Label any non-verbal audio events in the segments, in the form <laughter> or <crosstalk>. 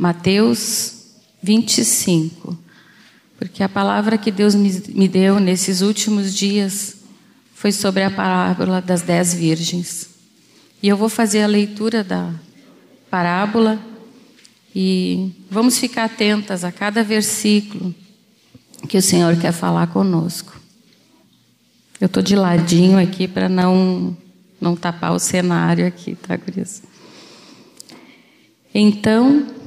Mateus 25. Porque a palavra que Deus me deu nesses últimos dias foi sobre a parábola das dez virgens. E eu vou fazer a leitura da parábola e vamos ficar atentas a cada versículo que o Senhor quer falar conosco. Eu estou de ladinho aqui para não, não tapar o cenário aqui, tá, Gurias? Então,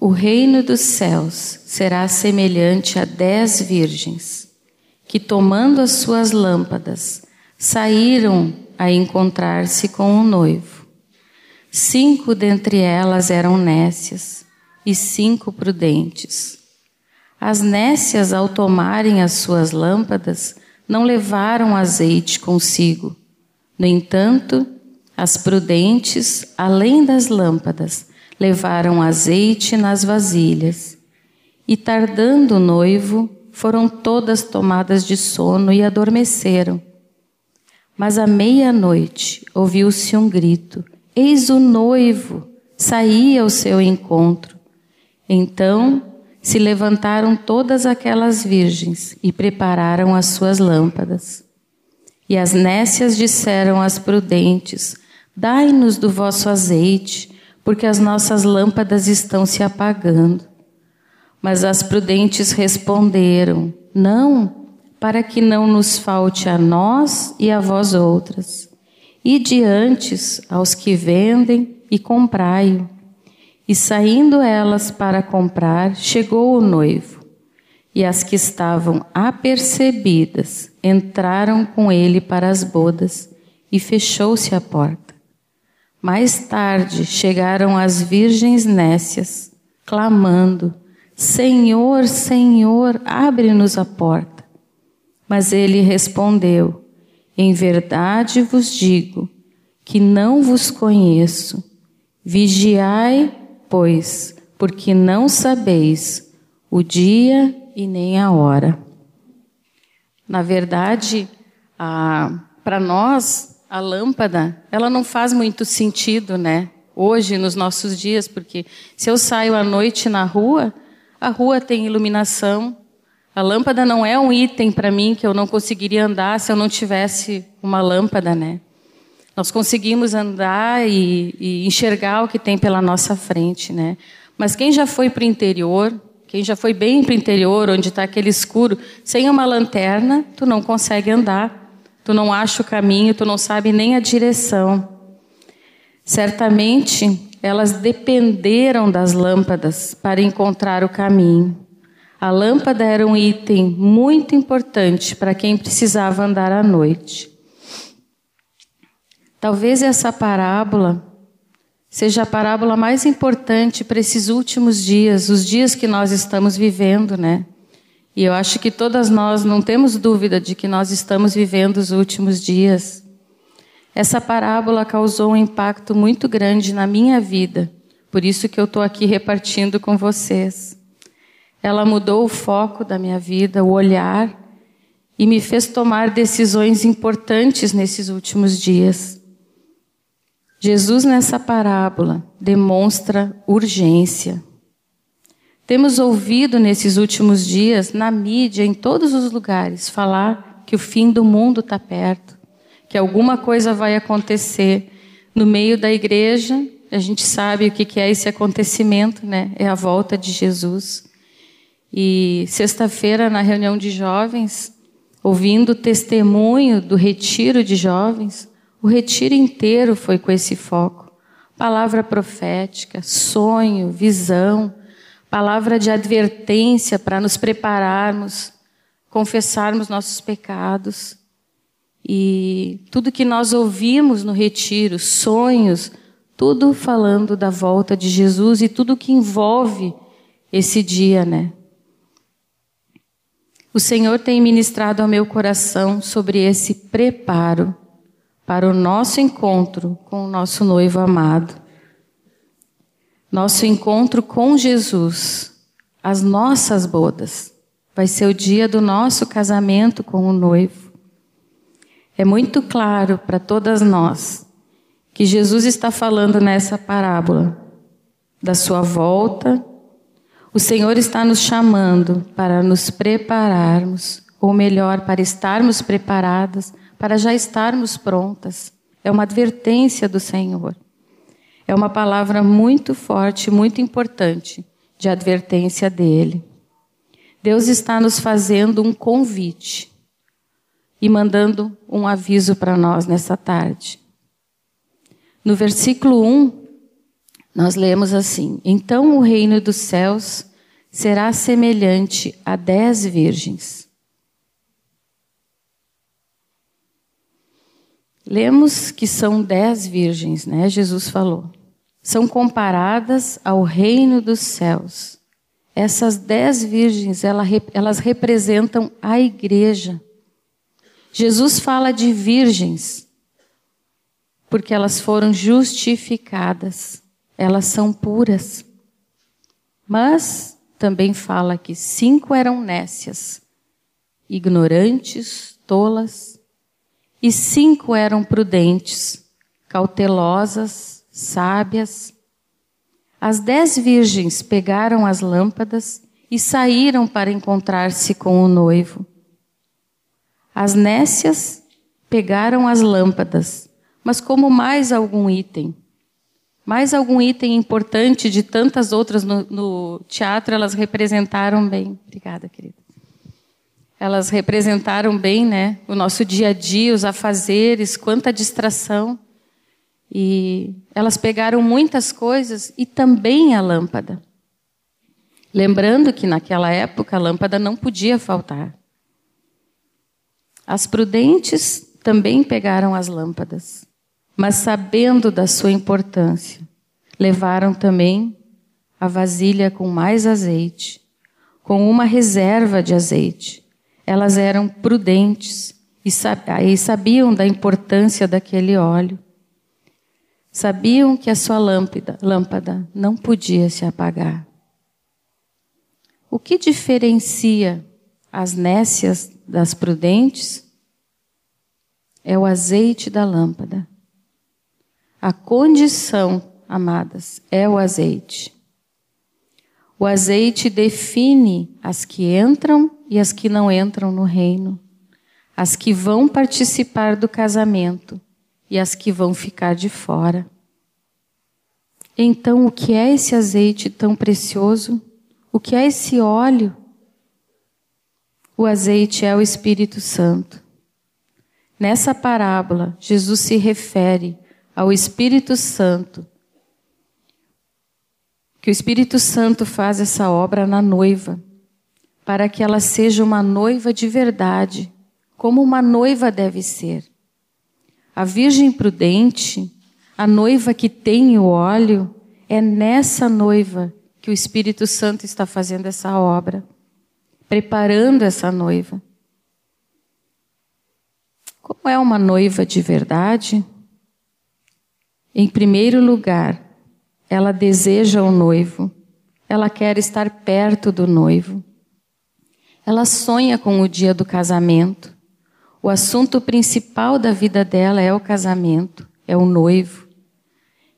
o reino dos céus será semelhante a dez virgens, que tomando as suas lâmpadas, saíram a encontrar-se com o noivo. Cinco dentre elas eram nécias e cinco prudentes. As nécias, ao tomarem as suas lâmpadas, não levaram azeite consigo. No entanto, as prudentes, além das lâmpadas, levaram azeite nas vasilhas. E tardando o noivo, foram todas tomadas de sono e adormeceram. Mas à meia-noite ouviu-se um grito: Eis o noivo! Saía ao seu encontro. Então se levantaram todas aquelas virgens e prepararam as suas lâmpadas. E as nécias disseram às prudentes: Dai-nos do vosso azeite, porque as nossas lâmpadas estão se apagando. Mas as prudentes responderam: Não, para que não nos falte a nós e a vós outras. E diante aos que vendem e comprai-o. E saindo elas para comprar, chegou o noivo. E as que estavam apercebidas entraram com ele para as bodas, e fechou-se a porta. Mais tarde chegaram as virgens nécias, clamando: Senhor, Senhor, abre-nos a porta. Mas ele respondeu: Em verdade vos digo que não vos conheço. Vigiai, pois, porque não sabeis o dia e nem a hora. Na verdade, para nós, a lâmpada, ela não faz muito sentido, né? Hoje, nos nossos dias, porque se eu saio à noite na rua, a rua tem iluminação. A lâmpada não é um item para mim que eu não conseguiria andar se eu não tivesse uma lâmpada, né? Nós conseguimos andar e, e enxergar o que tem pela nossa frente, né? Mas quem já foi para o interior, quem já foi bem para o interior, onde está aquele escuro, sem uma lanterna, tu não consegue andar tu não acha o caminho, tu não sabe nem a direção. Certamente elas dependeram das lâmpadas para encontrar o caminho. A lâmpada era um item muito importante para quem precisava andar à noite. Talvez essa parábola seja a parábola mais importante para esses últimos dias, os dias que nós estamos vivendo, né? E eu acho que todas nós não temos dúvida de que nós estamos vivendo os últimos dias. Essa parábola causou um impacto muito grande na minha vida, por isso que eu estou aqui repartindo com vocês. Ela mudou o foco da minha vida, o olhar, e me fez tomar decisões importantes nesses últimos dias. Jesus, nessa parábola, demonstra urgência. Temos ouvido nesses últimos dias, na mídia, em todos os lugares, falar que o fim do mundo está perto, que alguma coisa vai acontecer. No meio da igreja, a gente sabe o que é esse acontecimento, né? É a volta de Jesus. E sexta-feira, na reunião de jovens, ouvindo o testemunho do retiro de jovens, o retiro inteiro foi com esse foco. Palavra profética, sonho, visão, palavra de advertência para nos prepararmos, confessarmos nossos pecados. E tudo que nós ouvimos no retiro, sonhos, tudo falando da volta de Jesus e tudo que envolve esse dia, né? O Senhor tem ministrado ao meu coração sobre esse preparo para o nosso encontro com o nosso noivo amado nosso encontro com Jesus, as nossas bodas. Vai ser o dia do nosso casamento com o noivo. É muito claro para todas nós que Jesus está falando nessa parábola da sua volta O Senhor está nos chamando para nos prepararmos, ou melhor, para estarmos preparadas, para já estarmos prontas. É uma advertência do Senhor. É uma palavra muito forte, muito importante de advertência dele. Deus está nos fazendo um convite e mandando um aviso para nós nessa tarde. No versículo 1, nós lemos assim: Então o reino dos céus será semelhante a dez virgens. Lemos que são dez virgens, né? Jesus falou. São comparadas ao reino dos céus. Essas dez virgens, elas representam a igreja. Jesus fala de virgens porque elas foram justificadas, elas são puras. Mas também fala que cinco eram nécias, ignorantes, tolas, e cinco eram prudentes, cautelosas, sábias. As dez virgens pegaram as lâmpadas e saíram para encontrar-se com o noivo. As nécias pegaram as lâmpadas, mas como mais algum item. Mais algum item importante de tantas outras no, no teatro, elas representaram bem. Obrigada, querida. Elas representaram bem, né, o nosso dia a dia, os afazeres, quanta distração. E elas pegaram muitas coisas e também a lâmpada. Lembrando que naquela época a lâmpada não podia faltar. As prudentes também pegaram as lâmpadas, mas sabendo da sua importância, levaram também a vasilha com mais azeite, com uma reserva de azeite. Elas eram prudentes e sabiam da importância daquele óleo. Sabiam que a sua lâmpada, lâmpada não podia se apagar. O que diferencia as nécias das prudentes é o azeite da lâmpada. A condição, amadas, é o azeite. O azeite define as que entram e as que não entram no reino, as que vão participar do casamento e as que vão ficar de fora. Então, o que é esse azeite tão precioso? O que é esse óleo? O azeite é o Espírito Santo. Nessa parábola, Jesus se refere ao Espírito Santo. Que o Espírito Santo faz essa obra na noiva, para que ela seja uma noiva de verdade, como uma noiva deve ser. A Virgem prudente, a noiva que tem o óleo, é nessa noiva que o Espírito Santo está fazendo essa obra, preparando essa noiva. Como é uma noiva de verdade? Em primeiro lugar, ela deseja o noivo, ela quer estar perto do noivo. Ela sonha com o dia do casamento. O assunto principal da vida dela é o casamento, é o noivo.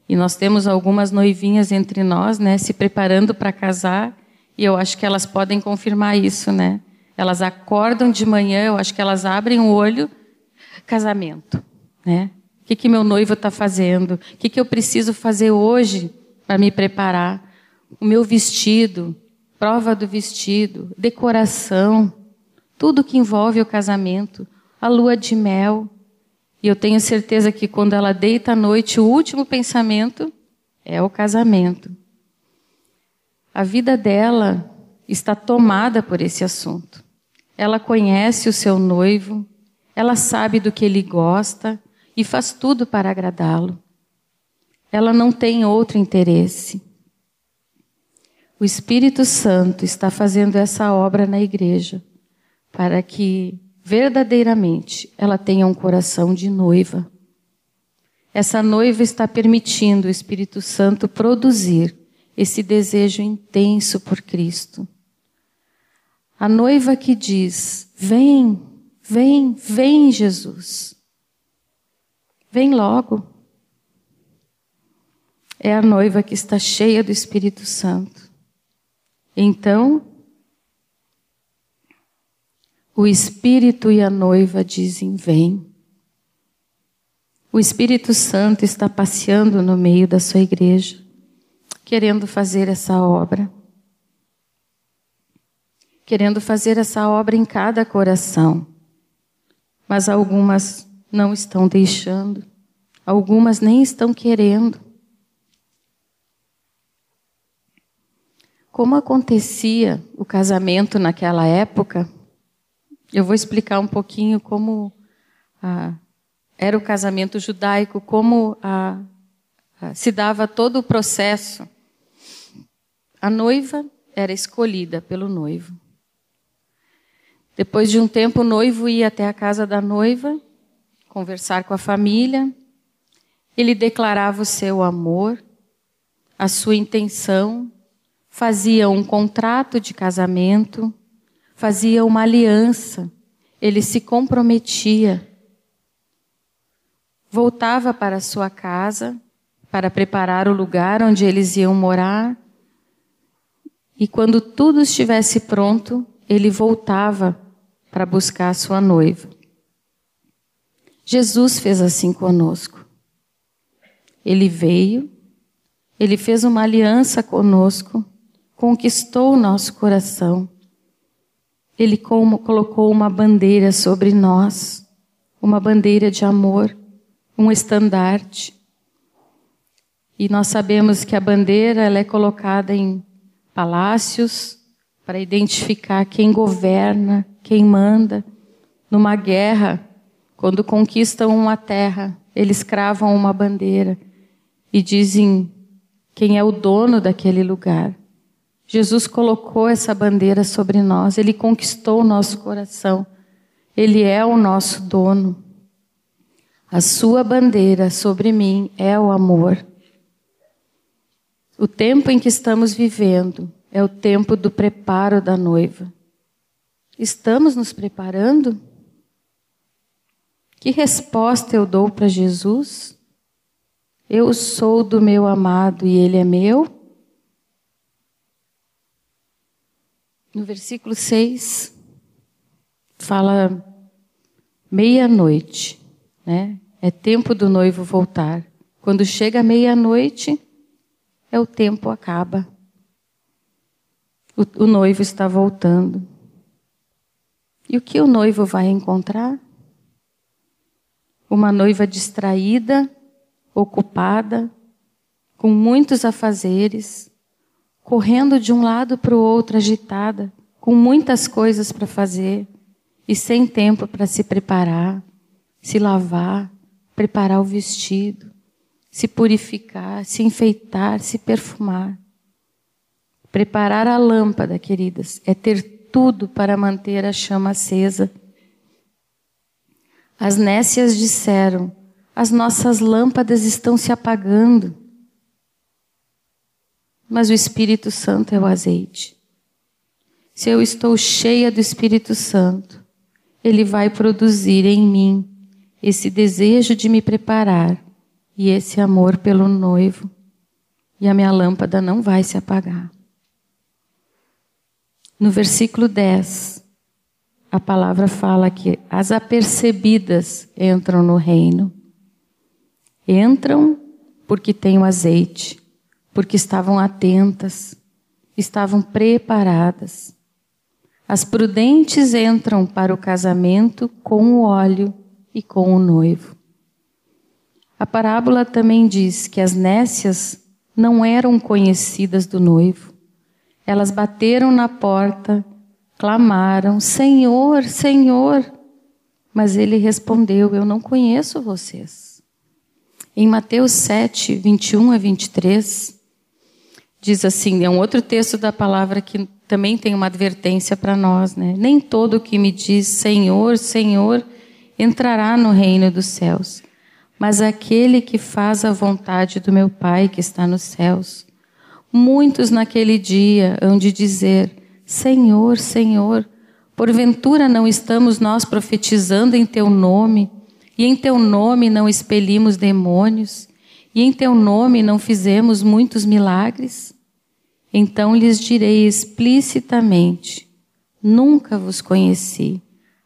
E nós temos algumas noivinhas entre nós, né, se preparando para casar, e eu acho que elas podem confirmar isso, né? Elas acordam de manhã, eu acho que elas abrem o olho, casamento, né? O que, que meu noivo está fazendo? O que, que eu preciso fazer hoje para me preparar? O meu vestido, prova do vestido, decoração, tudo que envolve o casamento a lua de mel. E eu tenho certeza que quando ela deita à noite, o último pensamento é o casamento. A vida dela está tomada por esse assunto. Ela conhece o seu noivo, ela sabe do que ele gosta e faz tudo para agradá-lo. Ela não tem outro interesse. O Espírito Santo está fazendo essa obra na igreja para que verdadeiramente ela tenha um coração de noiva. Essa noiva está permitindo o Espírito Santo produzir esse desejo intenso por Cristo. A noiva que diz: Vem, vem, vem, Jesus. Vem logo. É a noiva que está cheia do Espírito Santo. Então, o Espírito e a noiva dizem: Vem. O Espírito Santo está passeando no meio da sua igreja, querendo fazer essa obra. Querendo fazer essa obra em cada coração. Mas algumas não estão deixando, algumas nem estão querendo. Como acontecia o casamento naquela época, eu vou explicar um pouquinho como ah, era o casamento judaico, como a, a, se dava todo o processo. A noiva era escolhida pelo noivo. Depois de um tempo, o noivo ia até a casa da noiva, conversar com a família. Ele declarava o seu amor, a sua intenção, fazia um contrato de casamento, fazia uma aliança, ele se comprometia voltava para sua casa para preparar o lugar onde eles iam morar. E quando tudo estivesse pronto, ele voltava para buscar sua noiva. Jesus fez assim conosco. Ele veio, ele fez uma aliança conosco, conquistou o nosso coração. Ele colocou uma bandeira sobre nós, uma bandeira de amor um estandarte. E nós sabemos que a bandeira ela é colocada em palácios para identificar quem governa, quem manda. Numa guerra, quando conquistam uma terra, eles cravam uma bandeira e dizem quem é o dono daquele lugar. Jesus colocou essa bandeira sobre nós, ele conquistou o nosso coração. Ele é o nosso dono. A sua bandeira sobre mim é o amor. O tempo em que estamos vivendo é o tempo do preparo da noiva. Estamos nos preparando? Que resposta eu dou para Jesus? Eu sou do meu amado e ele é meu? No versículo 6, fala meia-noite né? É tempo do noivo voltar. Quando chega meia-noite, é o tempo acaba. O, o noivo está voltando. E o que o noivo vai encontrar? Uma noiva distraída, ocupada, com muitos afazeres, correndo de um lado para o outro agitada, com muitas coisas para fazer e sem tempo para se preparar se lavar, preparar o vestido, se purificar, se enfeitar, se perfumar. Preparar a lâmpada, queridas, é ter tudo para manter a chama acesa. As nécias disseram: as nossas lâmpadas estão se apagando. Mas o Espírito Santo é o azeite. Se eu estou cheia do Espírito Santo, ele vai produzir em mim esse desejo de me preparar e esse amor pelo noivo, e a minha lâmpada não vai se apagar. No versículo 10, a palavra fala que as apercebidas entram no reino. Entram porque têm o azeite, porque estavam atentas, estavam preparadas. As prudentes entram para o casamento com o óleo e com o noivo. A parábola também diz que as nécias não eram conhecidas do noivo. Elas bateram na porta, clamaram: Senhor, Senhor. Mas ele respondeu: Eu não conheço vocês. Em Mateus 7, 21 a 23, diz assim: é um outro texto da palavra que também tem uma advertência para nós, né? Nem todo que me diz Senhor, Senhor entrará no reino dos céus, mas aquele que faz a vontade do meu Pai que está nos céus. Muitos naquele dia hão de dizer: Senhor, Senhor, porventura não estamos nós profetizando em teu nome, e em teu nome não expelimos demônios, e em teu nome não fizemos muitos milagres? Então lhes direi explicitamente: Nunca vos conheci.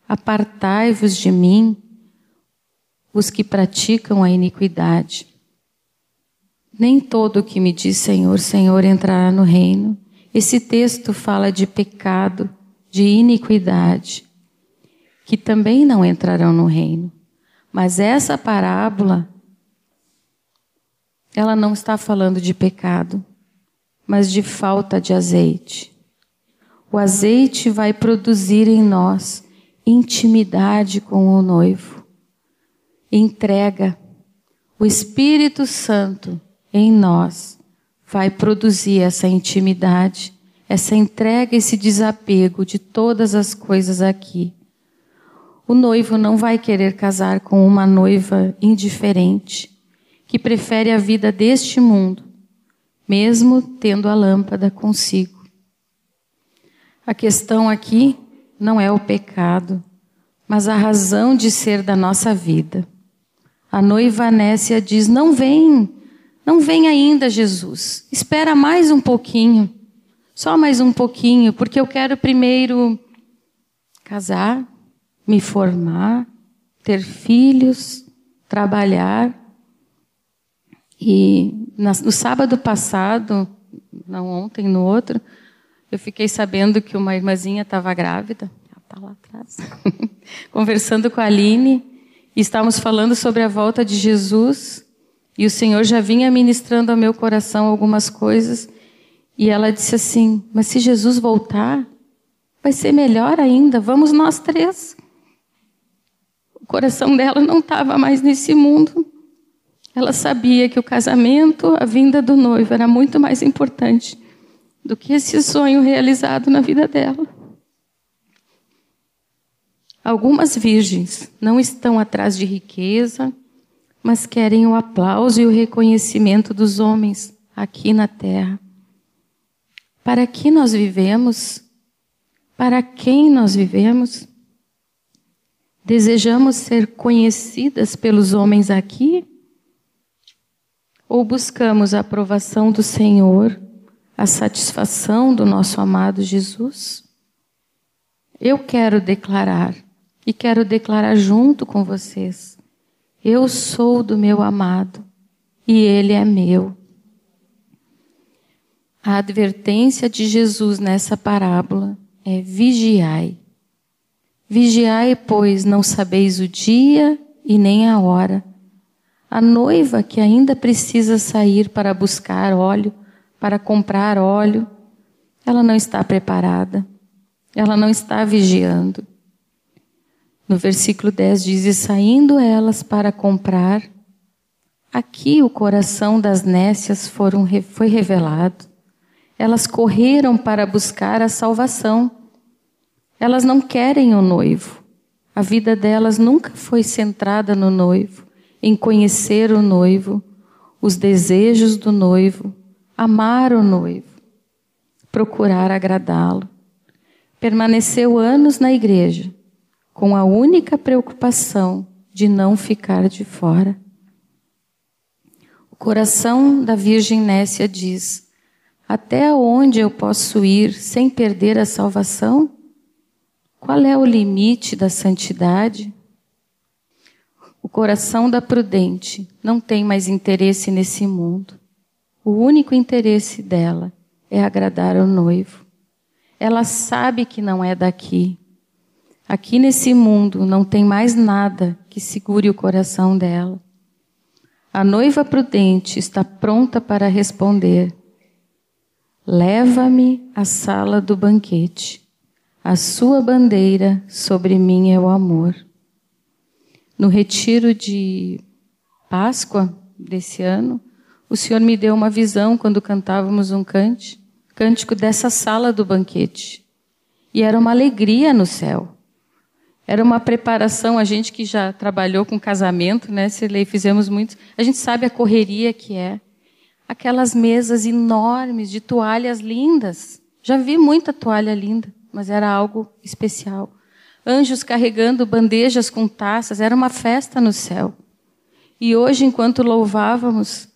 Apartai-vos de mim, os que praticam a iniquidade. Nem todo o que me diz Senhor, Senhor entrará no reino. Esse texto fala de pecado, de iniquidade, que também não entrarão no reino. Mas essa parábola, ela não está falando de pecado, mas de falta de azeite. O azeite vai produzir em nós intimidade com o noivo, entrega. O Espírito Santo em nós vai produzir essa intimidade, essa entrega, esse desapego de todas as coisas aqui. O noivo não vai querer casar com uma noiva indiferente, que prefere a vida deste mundo, mesmo tendo a lâmpada consigo. A questão aqui não é o pecado, mas a razão de ser da nossa vida. A noiva Nécia diz: Não vem, não vem ainda, Jesus. Espera mais um pouquinho. Só mais um pouquinho, porque eu quero primeiro casar, me formar, ter filhos, trabalhar. E no sábado passado, não ontem, no outro, eu fiquei sabendo que uma irmãzinha estava grávida. Ela está lá atrás. <laughs> Conversando com a Aline. E estávamos falando sobre a volta de Jesus. E o Senhor já vinha ministrando ao meu coração algumas coisas. E ela disse assim: Mas se Jesus voltar, vai ser melhor ainda, vamos nós três. O coração dela não estava mais nesse mundo. Ela sabia que o casamento, a vinda do noivo, era muito mais importante do que esse sonho realizado na vida dela. Algumas virgens não estão atrás de riqueza, mas querem o aplauso e o reconhecimento dos homens aqui na terra. Para que nós vivemos? Para quem nós vivemos? Desejamos ser conhecidas pelos homens aqui? Ou buscamos a aprovação do Senhor, a satisfação do nosso amado Jesus? Eu quero declarar, e quero declarar junto com vocês eu sou do meu amado e ele é meu. A advertência de Jesus nessa parábola é: vigiai. Vigiai, pois não sabeis o dia e nem a hora. A noiva que ainda precisa sair para buscar óleo, para comprar óleo, ela não está preparada, ela não está vigiando. No versículo 10 diz: E saindo elas para comprar, aqui o coração das nécias foram, foi revelado. Elas correram para buscar a salvação. Elas não querem o noivo. A vida delas nunca foi centrada no noivo, em conhecer o noivo, os desejos do noivo, amar o noivo, procurar agradá-lo. Permaneceu anos na igreja com a única preocupação de não ficar de fora. O coração da Virgem Nécia diz: Até onde eu posso ir sem perder a salvação? Qual é o limite da santidade? Coração da prudente não tem mais interesse nesse mundo. O único interesse dela é agradar ao noivo. Ela sabe que não é daqui, Aqui nesse mundo não tem mais nada que segure o coração dela. A noiva prudente está pronta para responder: Leva-me à sala do banquete. A sua bandeira sobre mim é o amor. No retiro de Páscoa desse ano, o Senhor me deu uma visão quando cantávamos um cântico, cântico dessa sala do banquete. E era uma alegria no céu. Era uma preparação, a gente que já trabalhou com casamento, né, Cirlei, fizemos muito, a gente sabe a correria que é. Aquelas mesas enormes de toalhas lindas. Já vi muita toalha linda, mas era algo especial. Anjos carregando bandejas com taças, era uma festa no céu. E hoje, enquanto louvávamos,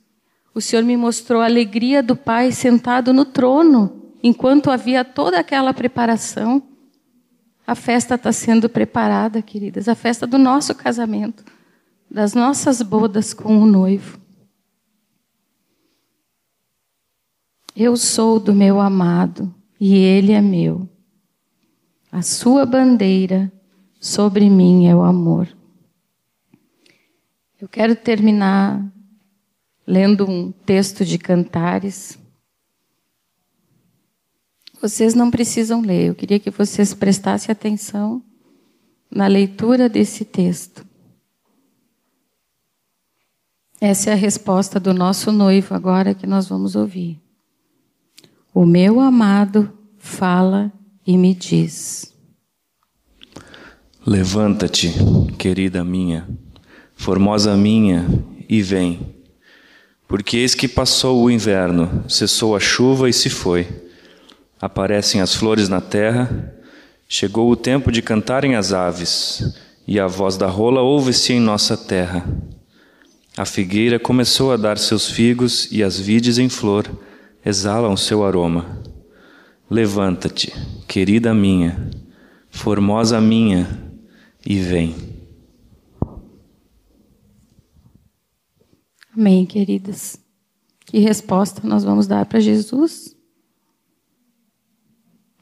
o Senhor me mostrou a alegria do Pai sentado no trono, enquanto havia toda aquela preparação. A festa está sendo preparada, queridas, a festa do nosso casamento, das nossas bodas com o noivo. Eu sou do meu amado e ele é meu. A sua bandeira sobre mim é o amor. Eu quero terminar lendo um texto de Cantares. Vocês não precisam ler, eu queria que vocês prestassem atenção na leitura desse texto. Essa é a resposta do nosso noivo agora que nós vamos ouvir. O meu amado fala e me diz: Levanta-te, querida minha, formosa minha, e vem. Porque eis que passou o inverno, cessou a chuva e se foi. Aparecem as flores na terra, chegou o tempo de cantarem as aves, e a voz da rola ouve-se em nossa terra. A figueira começou a dar seus figos, e as vides em flor exalam seu aroma. Levanta-te, querida minha, formosa minha, e vem. Amém, queridas. Que resposta nós vamos dar para Jesus?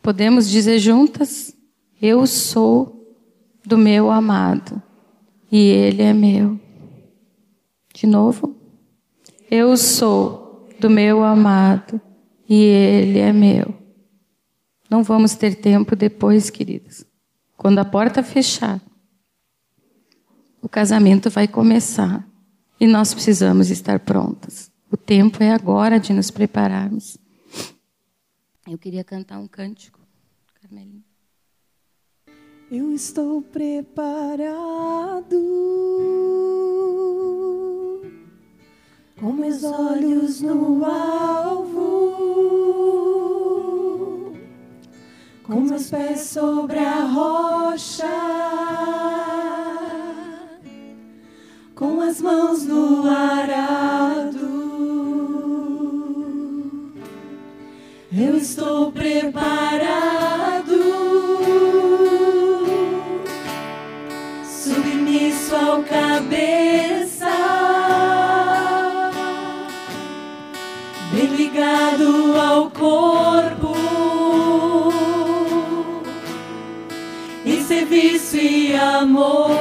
Podemos dizer juntas: Eu sou do meu amado e ele é meu. De novo. Eu sou do meu amado e ele é meu. Não vamos ter tempo depois, queridas. Quando a porta fechar, o casamento vai começar e nós precisamos estar prontas. O tempo é agora de nos prepararmos. Eu queria cantar um cântico, Carmelinha. Eu estou preparado com meus olhos no alvo com meus pés sobre a rocha, com as mãos no arado. Eu estou preparado, amor.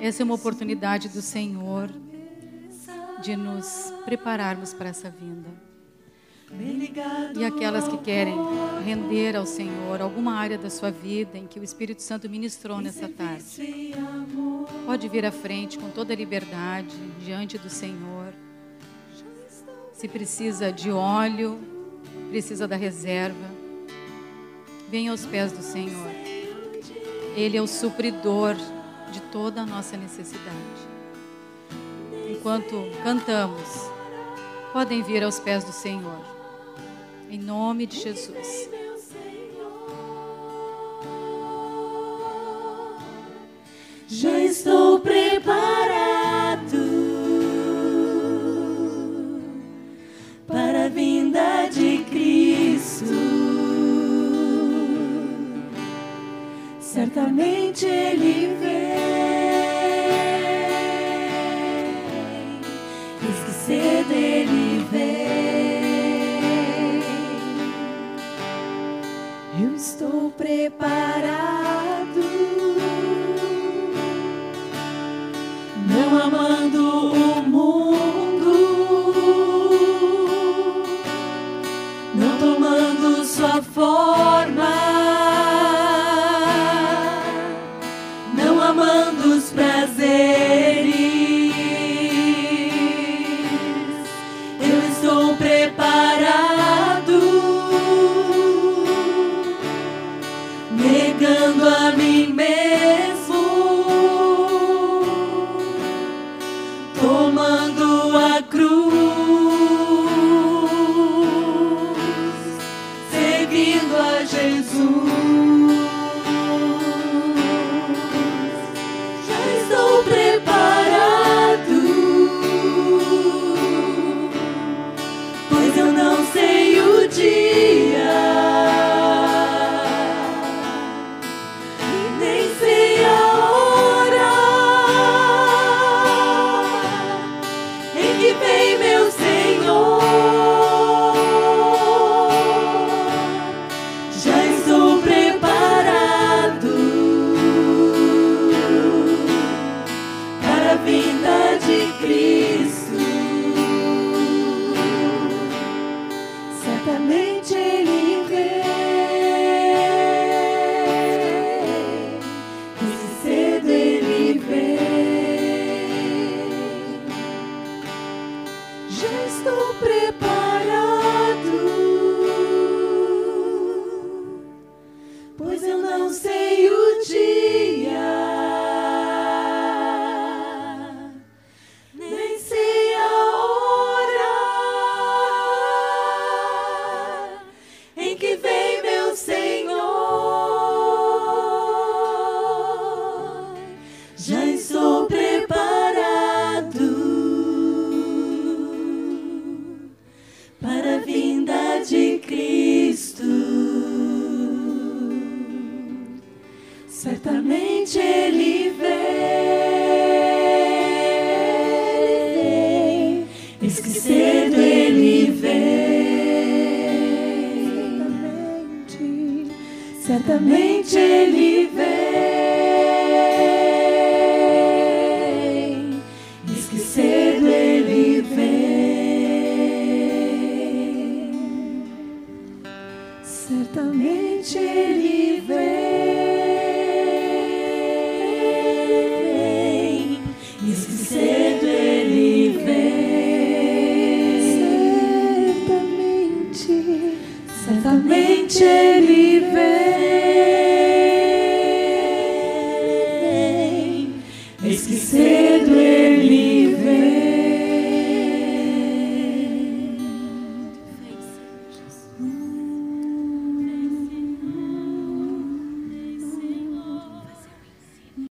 Essa é uma oportunidade do Senhor de nos prepararmos para essa vinda. E aquelas que querem render ao Senhor alguma área da sua vida em que o Espírito Santo ministrou nessa tarde, pode vir à frente com toda a liberdade diante do Senhor. Se precisa de óleo, precisa da reserva, venha aos pés do Senhor. Ele é o supridor de toda a nossa necessidade. Enquanto cantamos, podem vir aos pés do Senhor. Em nome de Jesus. Já estou preparado. certamente ele vem. Eis que cedo ele vem. Eu estou preparado. cruz. certamente Ele vem.